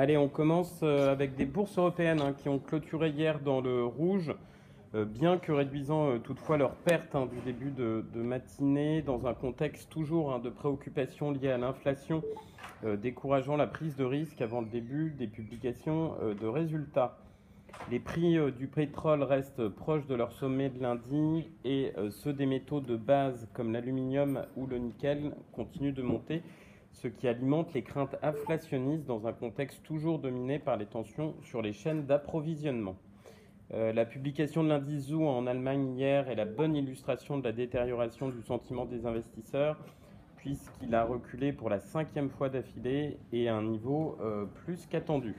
Allez, on commence euh, avec des bourses européennes hein, qui ont clôturé hier dans le rouge, euh, bien que réduisant euh, toutefois leurs pertes hein, du début de, matinée, dans un contexte toujours hein, de préoccupation liée à l'inflation, décourageant la prise de risque avant le début des publications de résultats. Les prix du pétrole restent proches de leur sommet de lundi et ceux des métaux de base comme l'aluminium ou le nickel continuent de monter ce qui alimente les craintes inflationnistes dans un contexte toujours dominé par les tensions sur les chaînes d'approvisionnement. Euh, la publication de l'indice ZOO en Allemagne hier est la bonne illustration de la détérioration du sentiment des investisseurs, puisqu'il a reculé pour la cinquième fois d'affilée et à un niveau euh, plus qu'attendu.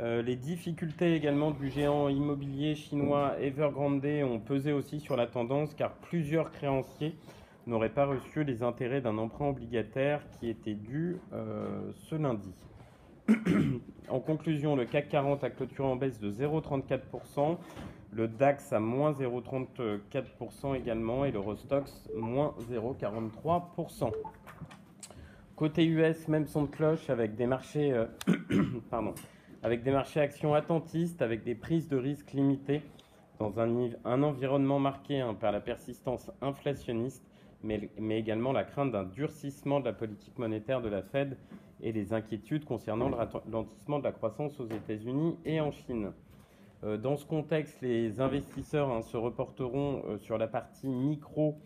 Euh, les difficultés également du géant immobilier chinois Evergrande ont pesé aussi sur la tendance car plusieurs créanciers n'aurait pas reçu les intérêts d'un emprunt obligataire qui était dû euh, ce lundi. en conclusion, le CAC 40 a clôturé en baisse de 0,34%, le DAX à moins 0,34% également et le Rostox moins 0,43%. Côté US, même son de cloche avec des marchés, euh, avec des marchés actions attentistes, avec des prises de risques limitées dans un, un environnement marqué hein, par la persistance inflationniste mais, également la crainte d'un durcissement de la politique monétaire de la Fed et les inquiétudes concernant le ralentissement de la croissance aux États-Unis et en Chine. Euh, dans ce contexte, les investisseurs hein, se reporteront euh, sur la partie micro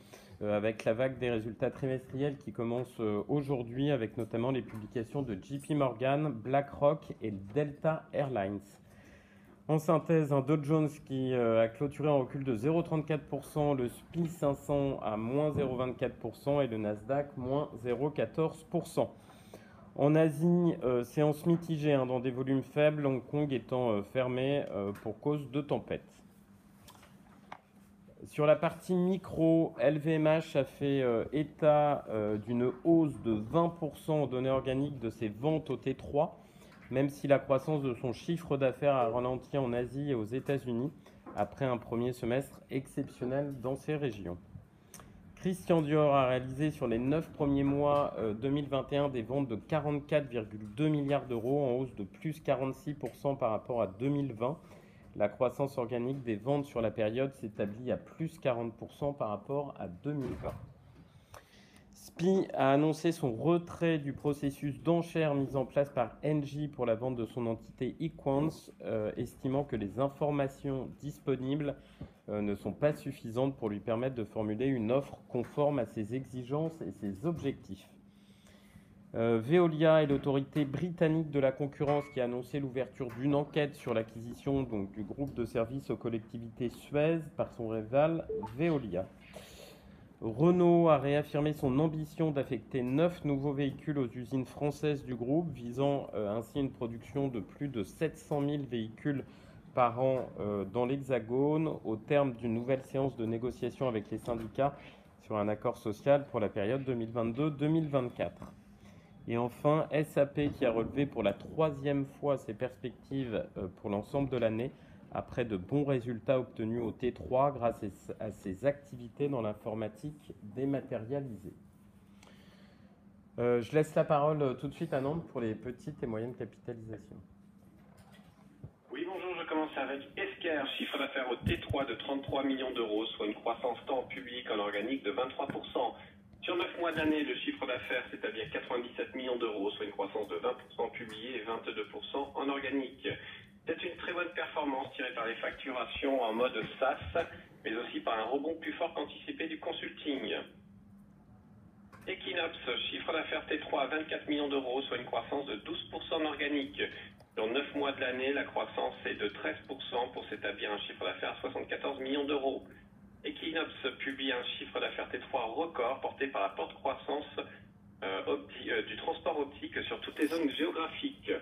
euh, avec la vague des résultats trimestriels qui commence aujourd'hui avec notamment les publications de JP Morgan, BlackRock et Delta Airlines. En synthèse, un Dow Jones qui euh, a clôturé en recul de 0,34%, le SPI 500 à moins 0,24% et le Nasdaq moins 0,14%. En Asie, euh, séance mitigée hein, dans des volumes faibles, Hong Kong étant euh, fermé pour cause de tempête. Sur la partie micro, LVMH a fait état d'une hausse de 20% en données organiques de ses ventes au T3 même si la croissance de son chiffre d'affaires a ralenti en Asie et aux États-Unis après un premier semestre exceptionnel dans ces régions. Christian Dior a réalisé sur les 9 premiers mois 2021 euh, des ventes de 44,2 milliards d'euros en hausse de plus 46% par rapport à 2020. La croissance organique des ventes sur la période s'établit à plus 40% par rapport à 2020. SPI a annoncé son retrait du processus d'enchère mis en place par Engie pour la vente de son entité Equans, euh, estimant que les informations disponibles euh, ne sont pas suffisantes pour lui permettre de formuler une offre conforme à ses exigences et ses objectifs. Euh, Veolia est l'autorité britannique de la concurrence qui a annoncé l'ouverture d'une enquête sur l'acquisition du groupe de services aux collectivités Suez par son rival Veolia. Renault a réaffirmé son ambition d'affecter 9 nouveaux véhicules aux usines françaises du groupe, visant euh, ainsi une production de plus de 700 000 véhicules par an euh, dans l'Hexagone, au terme d'une nouvelle séance de négociation avec les syndicats sur un accord social pour la période 2022-2024. Et enfin, SAP qui a relevé pour la troisième fois ses perspectives euh, pour l'ensemble de l'année après de bons résultats obtenus au T3 grâce à ses activités dans l'informatique dématérialisée. Euh, je laisse la parole euh, tout de suite à Nantes pour les petites et moyennes capitalisations. Oui, bonjour, je commence avec Esker, chiffre d'affaires au T3 de 33 millions d'euros, soit une croissance tant publique en organique de 23%. Sur 9 mois d'année, le chiffre d'affaires s'établit à 97 millions d'euros, soit une croissance de 20% publié et 22% en organique. C'est une très bonne performance tirée par les facturations en mode SaaS, mais aussi par un rebond plus fort qu'anticipé du consulting. Equinox, chiffre d'affaires T3 à 24 millions d'euros, soit une croissance de 12% en organique. Dans 9 mois de l'année, la croissance est de 13% pour s'établir un chiffre d'affaires à 74 millions d'euros. Equinox publie un chiffre d'affaires T3 record porté par la porte croissance euh, euh, du transport optique sur toutes les zones géographiques.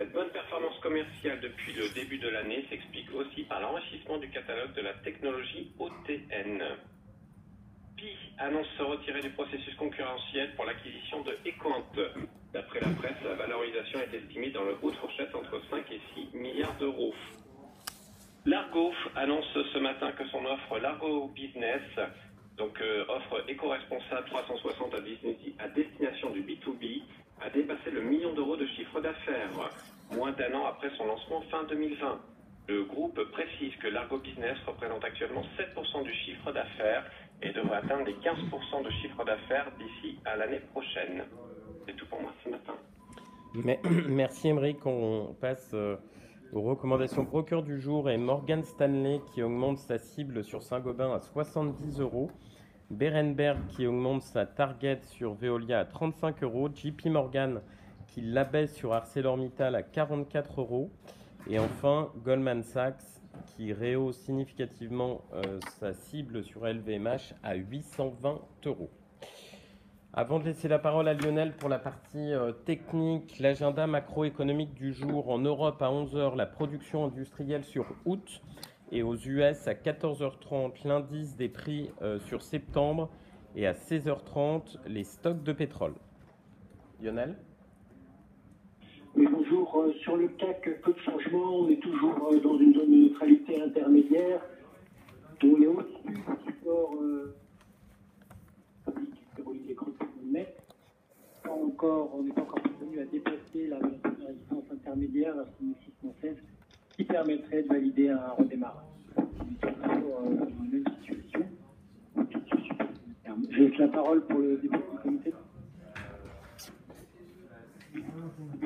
Cette bonne commerciale depuis le début de l'année s'explique aussi par l'enrichissement du catalogue de la technologie OTN. Pi annonce se retirer du processus concurrentiel pour l'acquisition de Equant. D'après la presse, la valorisation est estimée dans le haut de fourchette entre 5 et 6 milliards d'euros. Largo annonce ce matin que son offre Largo Business, donc euh, offre éco-responsable 360 à, à destination du B2B, a dépassé le million d'euros de chiffre d'affaires. Moins d'un an après son lancement fin 2020. Le groupe précise que l'Argo Business représente actuellement 7% du chiffre d'affaires et devrait atteindre les 15% de chiffre d'affaires d'ici à l'année prochaine. C'est tout pour moi ce matin. Mais, merci Émeric, on passe euh, aux recommandations broker du jour et Morgan Stanley qui augmente sa cible sur Saint-Gobain à 70 euros. Berenberg qui augmente sa target sur Veolia à 35 euros. JP Morgan qui l'abaisse sur ArcelorMittal à 44 euros. Et enfin, Goldman Sachs qui rehausse significativement euh, sa cible sur LVMH à 820 euros. Avant de laisser la parole à Lionel pour la partie euh, technique, l'agenda macroéconomique du jour en Europe à 11h, la production industrielle sur août et aux US à 14h30, l'indice des prix euh, sur septembre et à 16h30, les stocks de pétrole. Lionel? Euh, sur le CAC, peu de changements. On est toujours dans une zone de neutralité intermédiaire. On est au-dessus du support encore, on n'est pas encore parvenu à dépasser la résistance intermédiaire, la 6616, qui permettrait de valider un redémarrage. On la. Je laisse la parole pour le début du comité.